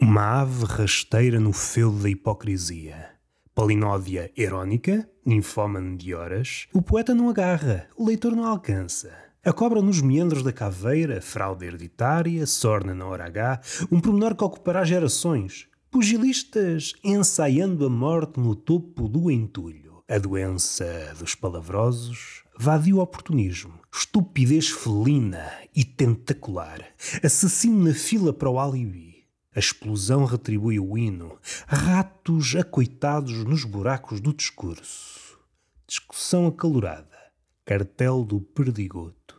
Uma ave rasteira no feudo da hipocrisia. Palinódia erónica, ninfómane de horas. O poeta não agarra, o leitor não alcança. A cobra nos meandros da caveira, fraude hereditária, sorna na hora H, um pormenor que ocupará gerações. Pugilistas ensaiando a morte no topo do entulho. A doença dos palavrosos, vadio oportunismo, estupidez felina e tentacular, assassino na fila para o alibi. A explosão retribui o hino, ratos acoitados nos buracos do discurso. Discussão acalorada, cartel do perdigoto.